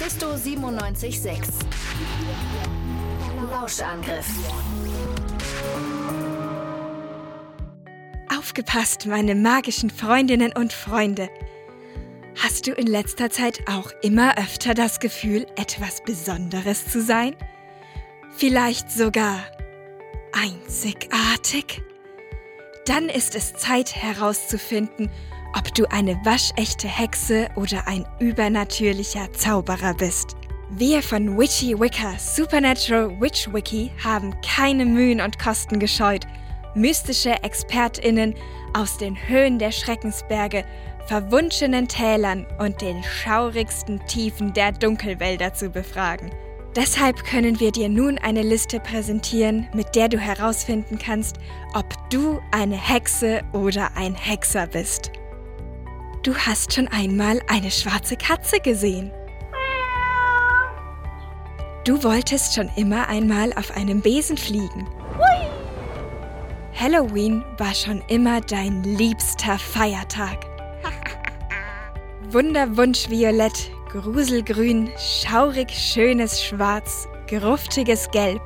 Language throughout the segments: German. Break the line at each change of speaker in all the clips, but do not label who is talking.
Mephisto 976. Lauschangriff.
Aufgepasst, meine magischen Freundinnen und Freunde. Hast du in letzter Zeit auch immer öfter das Gefühl, etwas Besonderes zu sein? Vielleicht sogar einzigartig? Dann ist es Zeit herauszufinden, ob du eine waschechte Hexe oder ein übernatürlicher Zauberer bist. Wir von Witchy Wicker Supernatural Witch Wiki haben keine Mühen und Kosten gescheut, mystische ExpertInnen aus den Höhen der Schreckensberge, verwunschenen Tälern und den schaurigsten Tiefen der Dunkelwälder zu befragen. Deshalb können wir dir nun eine Liste präsentieren, mit der du herausfinden kannst, ob du eine Hexe oder ein Hexer bist. Du hast schon einmal eine schwarze Katze gesehen. Du wolltest schon immer einmal auf einem Besen fliegen. Halloween war schon immer dein liebster Feiertag. Wunderwunsch Violett, Gruselgrün, schaurig schönes Schwarz, gruftiges Gelb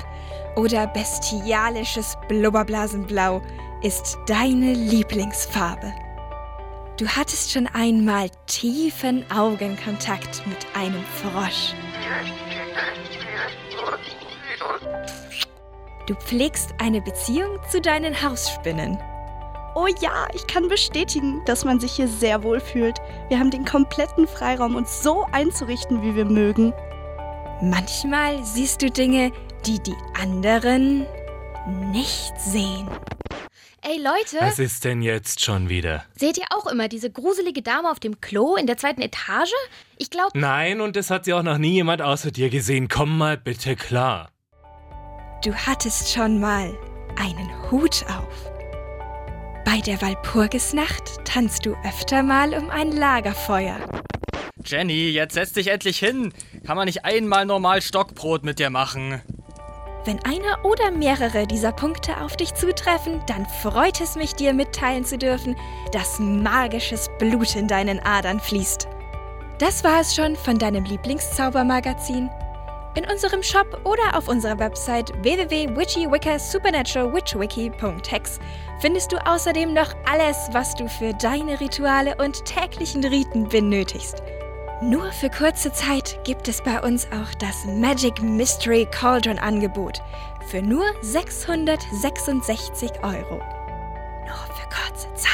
oder bestialisches Blubberblasenblau ist deine Lieblingsfarbe. Du hattest schon einmal tiefen Augenkontakt mit einem Frosch. Du pflegst eine Beziehung zu deinen Hausspinnen.
Oh ja, ich kann bestätigen, dass man sich hier sehr wohl fühlt. Wir haben den kompletten Freiraum, uns so einzurichten, wie wir mögen.
Manchmal siehst du Dinge, die die anderen nicht sehen.
Ey Leute,
Was ist denn jetzt schon wieder?
seht ihr auch immer diese gruselige Dame auf dem Klo in der zweiten Etage? Ich glaube,
Nein, und das hat sie auch noch nie jemand außer dir gesehen. Komm mal bitte klar.
Du hattest schon mal einen Hut auf. Bei der Walpurgisnacht tanzt du öfter mal um ein Lagerfeuer.
Jenny, jetzt setz dich endlich hin. Kann man nicht einmal normal Stockbrot mit dir machen?
Wenn einer oder mehrere dieser Punkte auf dich zutreffen, dann freut es mich, dir mitteilen zu dürfen, dass magisches Blut in deinen Adern fließt. Das war es schon von deinem Lieblingszaubermagazin. In unserem Shop oder auf unserer Website www.witchywicca-supernatural-witchwiki.hex findest du außerdem noch alles, was du für deine Rituale und täglichen Riten benötigst. Nur für kurze Zeit gibt es bei uns auch das Magic Mystery Cauldron Angebot für nur 666 Euro. Nur für kurze Zeit.